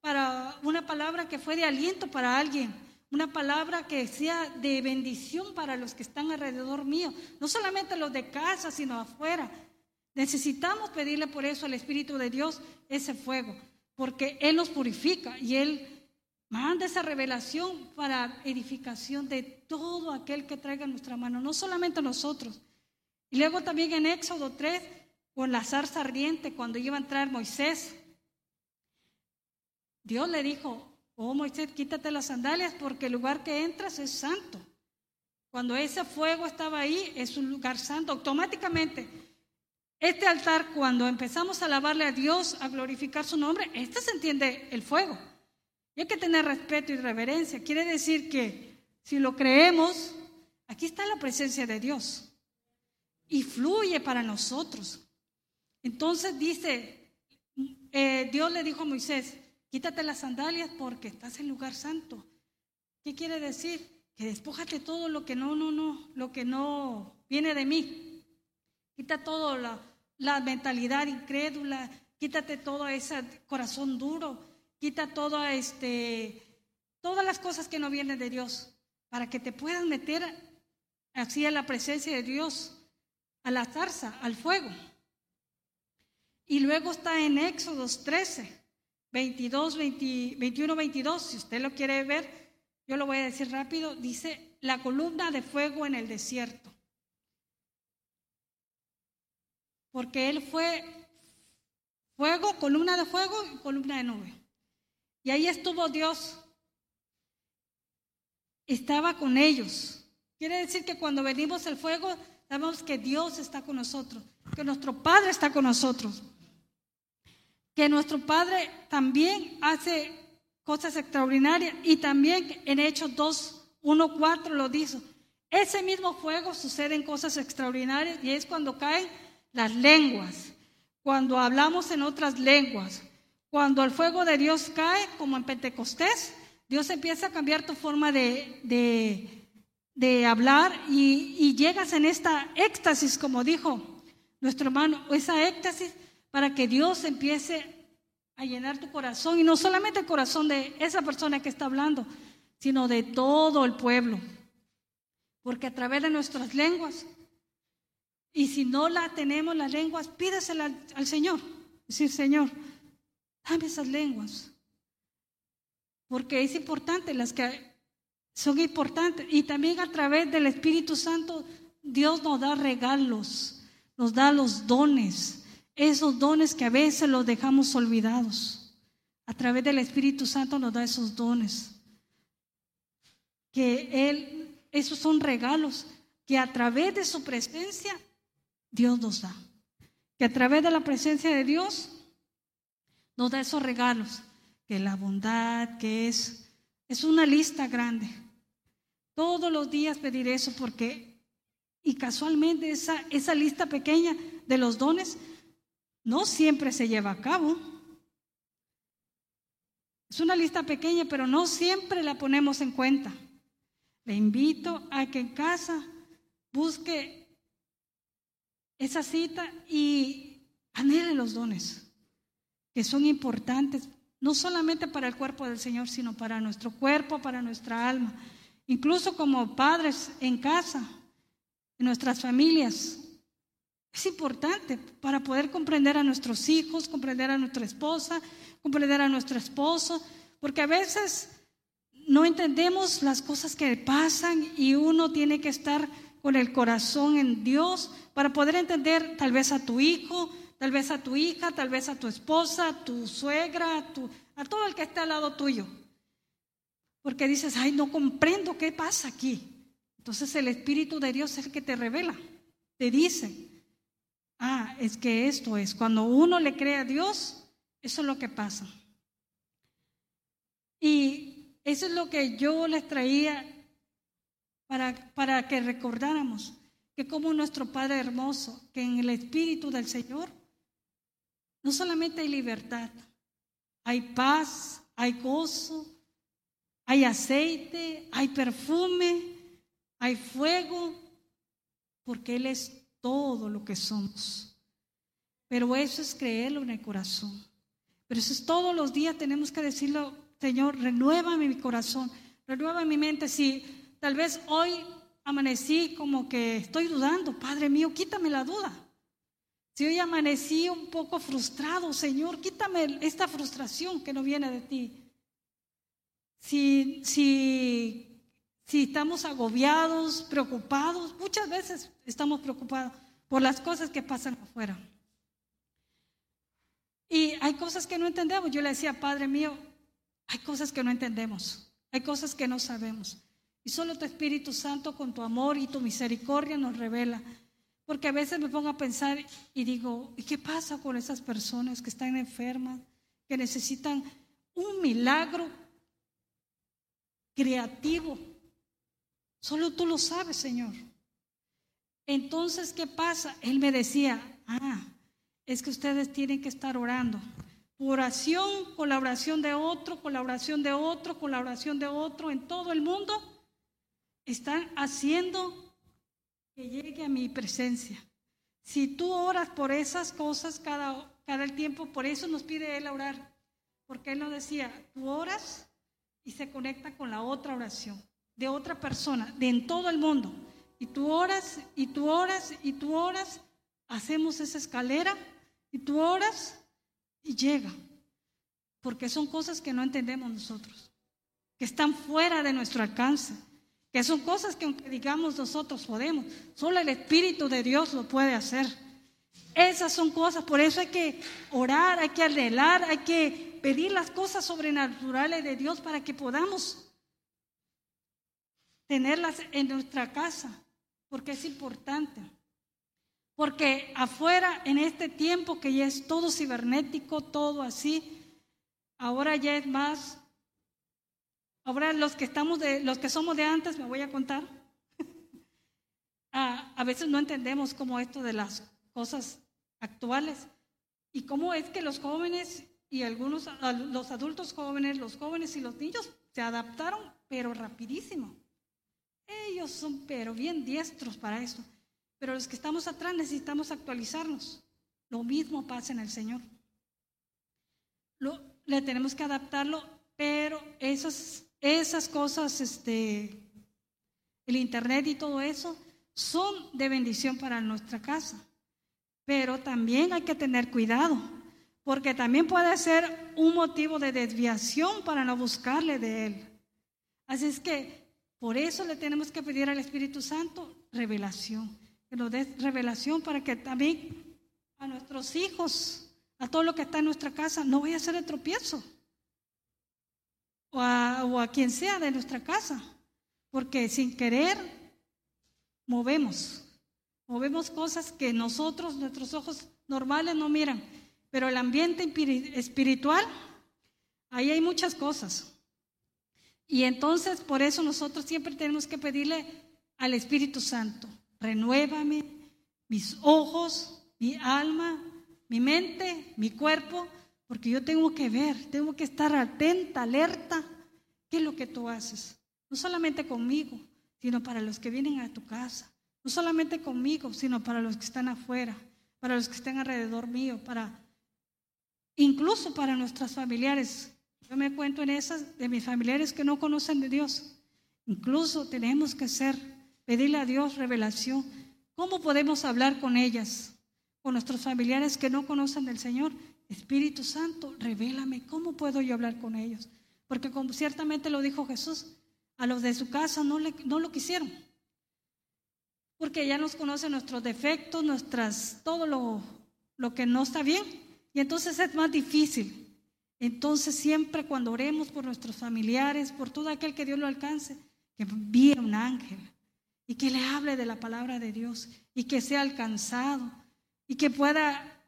para una palabra que fue de aliento para alguien, una palabra que sea de bendición para los que están alrededor mío, no solamente los de casa, sino afuera. Necesitamos pedirle por eso al Espíritu de Dios ese fuego, porque Él nos purifica y Él Manda esa revelación para edificación de todo aquel que traiga nuestra mano, no solamente nosotros. Y luego también en Éxodo 3, con la zarza ardiente, cuando iba a entrar Moisés, Dios le dijo, oh Moisés, quítate las sandalias porque el lugar que entras es santo. Cuando ese fuego estaba ahí, es un lugar santo. Automáticamente, este altar, cuando empezamos a alabarle a Dios, a glorificar su nombre, este se entiende el fuego hay que tener respeto y reverencia. Quiere decir que si lo creemos, aquí está la presencia de Dios y fluye para nosotros. Entonces dice, eh, Dios le dijo a Moisés, quítate las sandalias porque estás en lugar santo. ¿Qué quiere decir? Que despójate todo lo que no, no, no, lo que no viene de mí. Quita todo la, la mentalidad incrédula, quítate todo ese corazón duro, Quita todo este, todas las cosas que no vienen de Dios, para que te puedas meter así a la presencia de Dios, a la zarza, al fuego. Y luego está en Éxodos 13, 22, 21, 22, si usted lo quiere ver, yo lo voy a decir rápido, dice la columna de fuego en el desierto. Porque él fue fuego, columna de fuego y columna de nube. Y ahí estuvo Dios. Estaba con ellos. Quiere decir que cuando venimos al fuego, sabemos que Dios está con nosotros, que nuestro Padre está con nosotros, que nuestro Padre también hace cosas extraordinarias y también en Hechos 2, 1, 4 lo dice. Ese mismo fuego sucede en cosas extraordinarias y es cuando caen las lenguas, cuando hablamos en otras lenguas, cuando el fuego de Dios cae, como en Pentecostés, Dios empieza a cambiar tu forma de, de, hablar y, y, llegas en esta éxtasis, como dijo nuestro hermano, esa éxtasis para que Dios empiece a llenar tu corazón y no solamente el corazón de esa persona que está hablando, sino de todo el pueblo. Porque a través de nuestras lenguas y si no la tenemos las lenguas, pídesela al, Señor. Decir, Señor, dame esas lenguas. Porque es importante, las que son importantes. Y también a través del Espíritu Santo, Dios nos da regalos, nos da los dones. Esos dones que a veces los dejamos olvidados. A través del Espíritu Santo nos da esos dones. Que Él, esos son regalos que a través de su presencia Dios nos da. Que a través de la presencia de Dios nos da esos regalos. Que la bondad, que es, es una lista grande. Todos los días pedir eso porque, y casualmente esa, esa lista pequeña de los dones no siempre se lleva a cabo. Es una lista pequeña, pero no siempre la ponemos en cuenta. Le invito a que en casa busque esa cita y anhele los dones, que son importantes, no solamente para el cuerpo del Señor, sino para nuestro cuerpo, para nuestra alma. Incluso como padres en casa, en nuestras familias. Es importante para poder comprender a nuestros hijos, comprender a nuestra esposa, comprender a nuestro esposo, porque a veces no entendemos las cosas que pasan y uno tiene que estar con el corazón en Dios para poder entender tal vez a tu hijo, tal vez a tu hija, tal vez a tu esposa, a tu suegra, a, a todo el que está al lado tuyo. Porque dices, ay, no comprendo qué pasa aquí. Entonces el Espíritu de Dios es el que te revela, te dice, ah, es que esto es, cuando uno le cree a Dios, eso es lo que pasa. Y eso es lo que yo les traía para, para que recordáramos que como nuestro Padre hermoso, que en el Espíritu del Señor no solamente hay libertad, hay paz, hay gozo, hay aceite, hay perfume, hay fuego, porque Él es todo lo que somos. Pero eso es creerlo en el corazón. Pero eso es todos los días tenemos que decirlo, Señor, renueva mi corazón, renueva mi mente. Si Tal vez hoy amanecí como que estoy dudando, Padre mío, quítame la duda. Si hoy amanecí un poco frustrado, Señor, quítame esta frustración que no viene de ti. Si, si, si estamos agobiados, preocupados, muchas veces estamos preocupados por las cosas que pasan afuera. Y hay cosas que no entendemos. Yo le decía, Padre mío, hay cosas que no entendemos, hay cosas que no sabemos. Y solo tu Espíritu Santo con tu amor y tu misericordia nos revela. Porque a veces me pongo a pensar y digo, ¿y qué pasa con esas personas que están enfermas, que necesitan un milagro creativo? Solo tú lo sabes, Señor. Entonces, ¿qué pasa? Él me decía, ah, es que ustedes tienen que estar orando. Oración, colaboración de otro, colaboración de otro, colaboración de otro en todo el mundo están haciendo llegue a mi presencia. Si tú oras por esas cosas cada, cada tiempo, por eso nos pide Él orar. Porque Él nos decía, tú oras y se conecta con la otra oración de otra persona, de en todo el mundo. Y tú oras, y tú oras, y tú oras, hacemos esa escalera, y tú oras y llega. Porque son cosas que no entendemos nosotros. que están fuera de nuestro alcance, que son cosas que aunque digamos nosotros podemos, solo el Espíritu de Dios lo puede hacer. Esas son cosas, por eso hay que orar, hay que anhelar, hay que pedir las cosas sobrenaturales de Dios para que podamos tenerlas en nuestra casa, porque es importante. Porque afuera, en este tiempo que ya es todo cibernético, todo así, ahora ya es más. Ahora los que estamos de, los que somos de antes, me voy a contar. Ah, a veces no entendemos cómo esto de las cosas actuales y cómo es que los jóvenes y algunos, los adultos jóvenes, los jóvenes y los niños se adaptaron, pero rapidísimo. Ellos son, pero bien diestros para eso. Pero los que estamos atrás necesitamos actualizarnos. Lo mismo pasa en el Señor. Lo, le tenemos que adaptarlo, pero esas, esas cosas, este, el Internet y todo eso, son de bendición para nuestra casa. Pero también hay que tener cuidado, porque también puede ser un motivo de desviación para no buscarle de Él. Así es que por eso le tenemos que pedir al Espíritu Santo revelación, que nos dé revelación para que también a nuestros hijos, a todo lo que está en nuestra casa, no vaya a ser el tropiezo. O a, quien sea de nuestra casa, porque sin querer movemos, movemos cosas que nosotros, nuestros ojos normales no miran, pero el ambiente espiritual, ahí hay muchas cosas. Y entonces por eso nosotros siempre tenemos que pedirle al Espíritu Santo, renuévame mis ojos, mi alma, mi mente, mi cuerpo, porque yo tengo que ver, tengo que estar atenta, alerta, qué es lo que tú haces. No solamente conmigo, sino para los que vienen a tu casa. No solamente conmigo, sino para los que están afuera, para los que están alrededor mío, para incluso para nuestros familiares yo me cuento en esas de mis familiares que no conocen de Dios. Incluso tenemos que ser, pedirle a Dios revelación. ¿Cómo podemos hablar con ellas? Con nuestros familiares que no conocen del Señor. Espíritu Santo, revélame, ¿cómo puedo yo hablar con ellos? Porque como ciertamente lo dijo Jesús, a los de su casa no, lo quisieron. Porque ya nos conocen nuestros defectos, nuestras, todo lo, lo que no está bien. Y entonces es más difícil. Entonces siempre cuando oremos por nuestros familiares, por todo aquel que Dios lo alcance, que envíe un ángel y que le hable de la palabra de Dios y que sea alcanzado y que pueda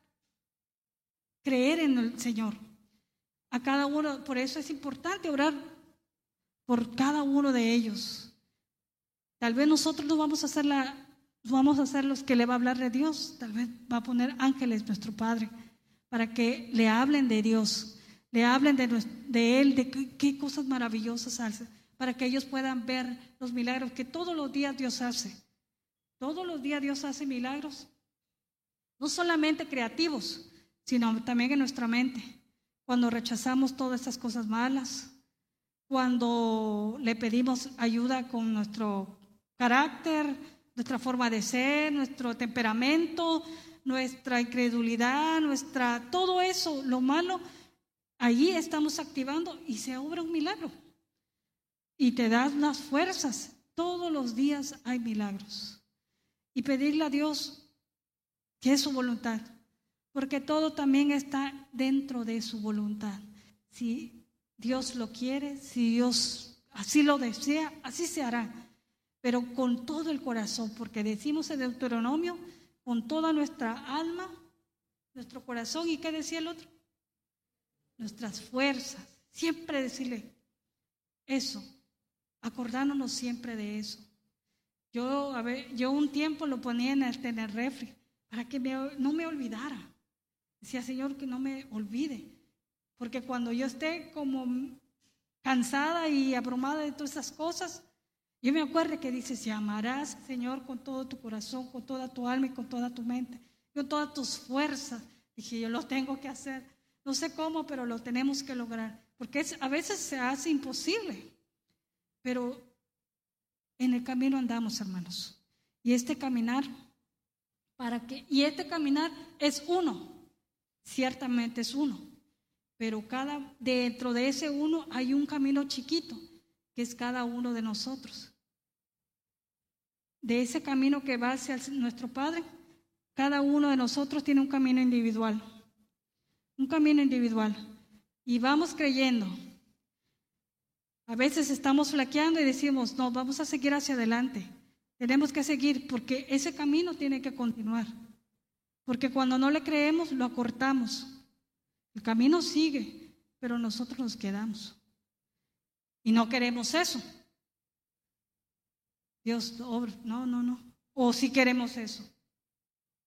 creer en el Señor. A cada uno, por eso es importante orar por cada uno de ellos. Tal vez nosotros no vamos a ser la, vamos a ser los que le va a hablar de Dios. Tal vez va a poner ángeles nuestro Padre para que le hablen de Dios le hablen de, Él, de qué, cosas maravillosas hace, para que ellos puedan ver los milagros que todos los días Dios hace. Todos los días Dios hace milagros, no solamente creativos, sino también en nuestra mente. Cuando rechazamos todas estas cosas malas, cuando le pedimos ayuda con nuestro carácter, nuestra forma de ser, nuestro temperamento, nuestra incredulidad, nuestra todo eso, lo malo, Allí estamos activando y se obra un milagro. Y te das las fuerzas. Todos los días hay milagros. Y pedirle a Dios que es su voluntad. Porque todo también está dentro de su voluntad. Si Dios lo quiere, si Dios así lo desea, así se hará. Pero con todo el corazón, porque decimos en Deuteronomio, con toda nuestra alma, nuestro corazón, ¿y qué decía el otro? nuestras fuerzas. Siempre decirle eso, acordándonos siempre de eso. Yo, yo un tiempo lo ponía en el, en refri para que no me olvidara. Decía, Señor, que no me olvide. Porque cuando yo esté como cansada y abrumada de todas esas cosas, yo me acuerdo que dices, llamarás, Señor, con todo tu corazón, con toda tu alma y con toda tu mente, con todas tus fuerzas. Dije, yo lo tengo que hacer. No sé cómo, pero lo tenemos que lograr. Porque a veces se hace imposible. Pero en el camino andamos, hermanos. Y este caminar, para que, y este caminar es uno. Ciertamente es uno. Pero cada, dentro de ese uno hay un camino chiquito. que es cada uno de nosotros. De ese camino que va hacia nuestro Padre, cada uno de nosotros tiene un camino individual, un camino individual. Y vamos creyendo. A veces estamos flaqueando y decimos, no, vamos a seguir hacia adelante. Tenemos que seguir porque ese camino tiene que continuar. Porque cuando no le creemos, lo acortamos. El camino sigue, pero nosotros nos quedamos. Y no queremos eso. Dios, no, no, no. O si queremos eso.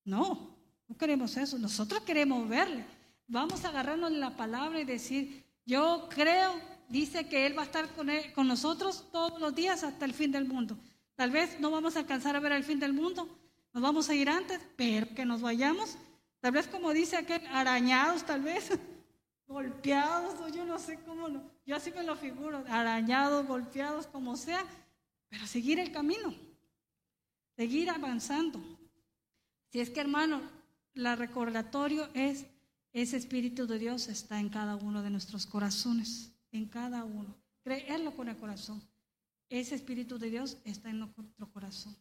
No, no queremos eso. Nosotros queremos verle. Vamos a agarrarnos la palabra y decir, yo creo, dice que Él va a estar con nosotros todos los días hasta el fin del mundo. Tal vez no vamos a alcanzar a ver el fin del mundo, nos vamos a ir antes, pero que nos vayamos, tal vez como dice aquel, arañados tal vez, golpeados, yo no sé cómo, lo, yo así me lo figuro, arañados, golpeados, como sea, pero seguir el camino, seguir avanzando. Si es que hermano, la recordatorio es, ese Espíritu de Dios está en cada uno de nuestros corazones, en cada uno. Creerlo con el corazón. Ese Espíritu de Dios está en nuestro corazón.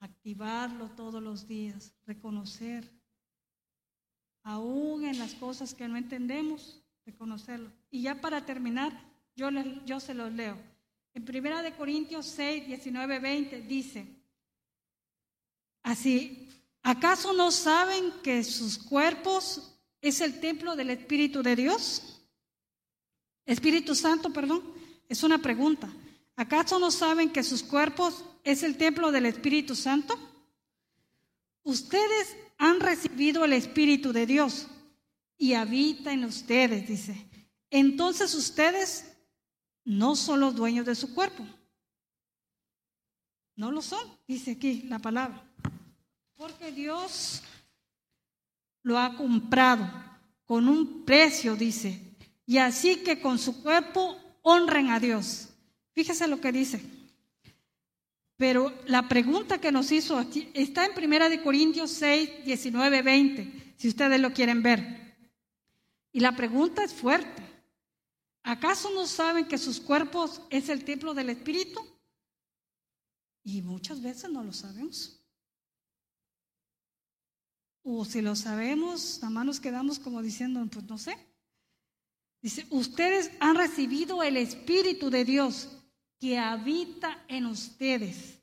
Activarlo todos los días, reconocer, aún en las cosas que no entendemos, reconocerlo. Y ya para terminar, yo, yo se los leo. En Primera de Corintios 6, 19, 20 dice, así, ¿Acaso no saben que sus cuerpos es el templo del Espíritu de Dios? Espíritu Santo, perdón. Es una pregunta. ¿Acaso no saben que sus cuerpos es el templo del Espíritu Santo? Ustedes han recibido el Espíritu de Dios y habita en ustedes, dice. Entonces ustedes no son los dueños de su cuerpo. No lo son, dice aquí la palabra. Porque Dios lo ha comprado con un precio, dice. Y así que con su cuerpo honren a Dios. Fíjese lo que dice. Pero la pregunta que nos hizo aquí está en Primera de Corintios 6, 19, 20, si ustedes lo quieren ver. Y la pregunta es fuerte. ¿Acaso no saben que sus cuerpos es el templo del Espíritu? Y muchas veces no lo sabemos. O si lo sabemos, nada más nos quedamos como diciendo, pues no sé. Dice, ustedes han recibido el Espíritu de Dios que habita en ustedes.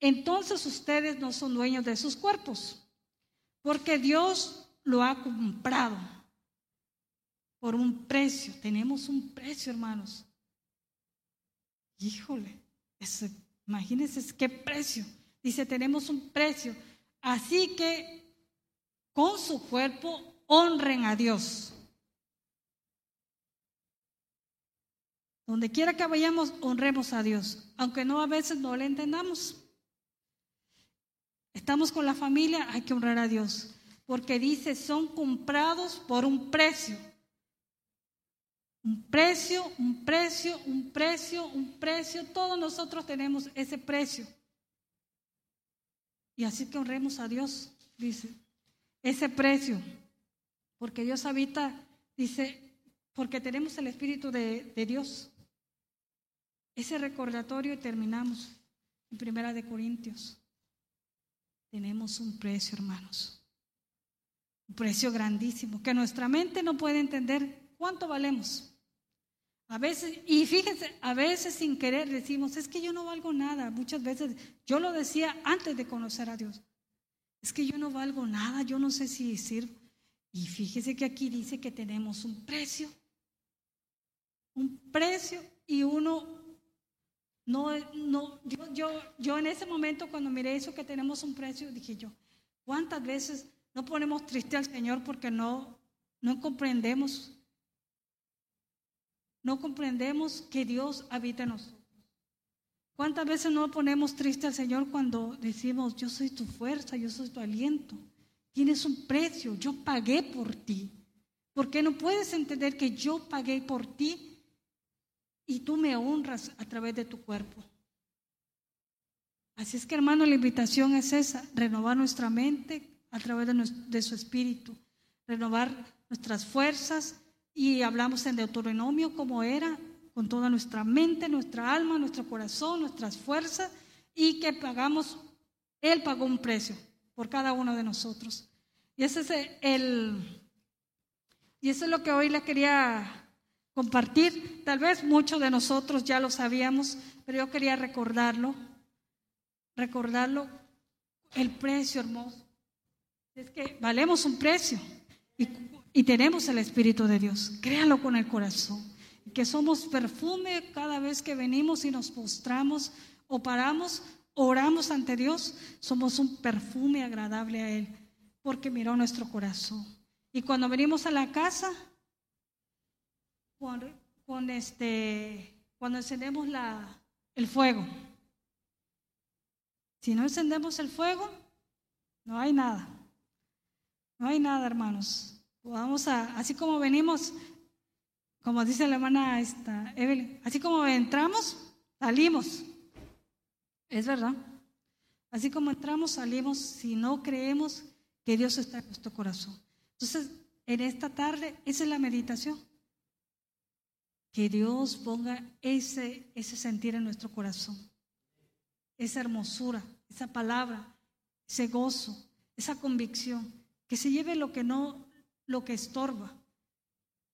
Entonces ustedes no son dueños de sus cuerpos, porque Dios lo ha comprado por un precio. Tenemos un precio, hermanos. Híjole, imagínense qué precio. Dice, tenemos un precio. Así que con su cuerpo honren a Dios. Donde quiera que vayamos, honremos a Dios, aunque no a veces no le entendamos. Estamos con la familia, hay que honrar a Dios, porque dice, son comprados por un precio. Un precio, un precio, un precio, un precio. Todos nosotros tenemos ese precio. Y así que honremos a Dios, dice ese precio, porque Dios habita, dice, porque tenemos el Espíritu de, Dios. Ese recordatorio terminamos en Primera de Corintios. Tenemos un precio, hermanos. Un precio grandísimo, que nuestra mente no puede entender cuánto valemos. A veces, y fíjense, a veces sin querer decimos, es que yo no valgo nada. Muchas veces, yo lo decía antes de conocer a Dios es que yo no valgo nada, yo no sé si sirvo. Y fíjese que aquí dice que tenemos un precio, un precio y uno, no, no, yo, yo, yo en ese momento cuando miré eso que tenemos un precio, dije yo, ¿cuántas veces no ponemos triste al Señor porque no, no comprendemos, no comprendemos que Dios habita en nosotros? ¿Cuántas veces no ponemos triste al Señor cuando decimos, yo soy tu fuerza, yo soy tu aliento? Tienes un precio, yo pagué por ti. ¿Por qué no puedes entender que yo pagué por ti y tú me honras a través de tu cuerpo? Así es que hermano, la invitación es esa, renovar nuestra mente a través de, su espíritu, renovar nuestras fuerzas y hablamos en Deuteronomio como era con toda nuestra mente, nuestra alma, nuestro corazón, nuestras fuerzas y que pagamos, Él pagó un precio por cada uno de nosotros. Y ese es el, y eso es lo que hoy le quería compartir. Tal vez muchos de nosotros ya lo sabíamos, pero yo quería recordarlo, recordarlo, el precio hermoso. Es que valemos un precio y, y tenemos el Espíritu de Dios. Créalo con el corazón. Que somos perfume cada vez que venimos y nos postramos o paramos, oramos ante Dios, somos un perfume agradable a Él, porque miró nuestro corazón. Y cuando venimos a la casa, cuando, este, cuando encendemos la, el fuego, si no encendemos el fuego, no hay nada. No hay nada, hermanos. Vamos a, así como venimos, como dice la hermana esta, Evelyn, así como entramos, salimos. Es verdad. Así como entramos, salimos si no creemos que Dios está en nuestro corazón. Entonces, en esta tarde, esa es la meditación. Que Dios ponga ese, ese sentir en nuestro corazón. Esa hermosura, esa palabra, ese gozo, esa convicción. Que se lleve lo que no, lo que estorba.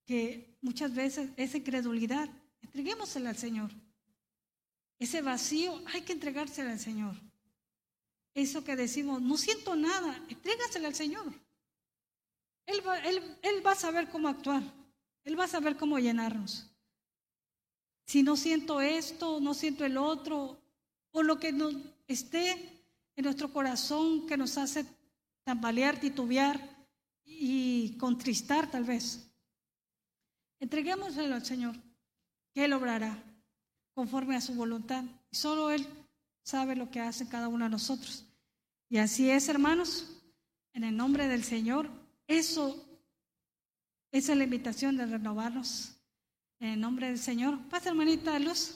Que muchas veces esa incredulidad, entreguémosela al Señor. Ese vacío hay que entregárselo al Señor. Eso que decimos, no siento nada, entrégaselo al Señor. Él va, él, él va a saber cómo actuar. Él va a saber cómo llenarnos. Si no siento esto, no siento el otro, o lo que no esté en nuestro corazón que nos hace tambalear, titubear y contristar tal vez. Entreguémoselo al Señor, que Él obrará conforme a su voluntad. Solo Él sabe lo que hace cada uno de nosotros. Y así es, hermanos, en el nombre del Señor, eso, es la invitación de renovarnos. En nombre del Señor. Pasa, hermanita Luz.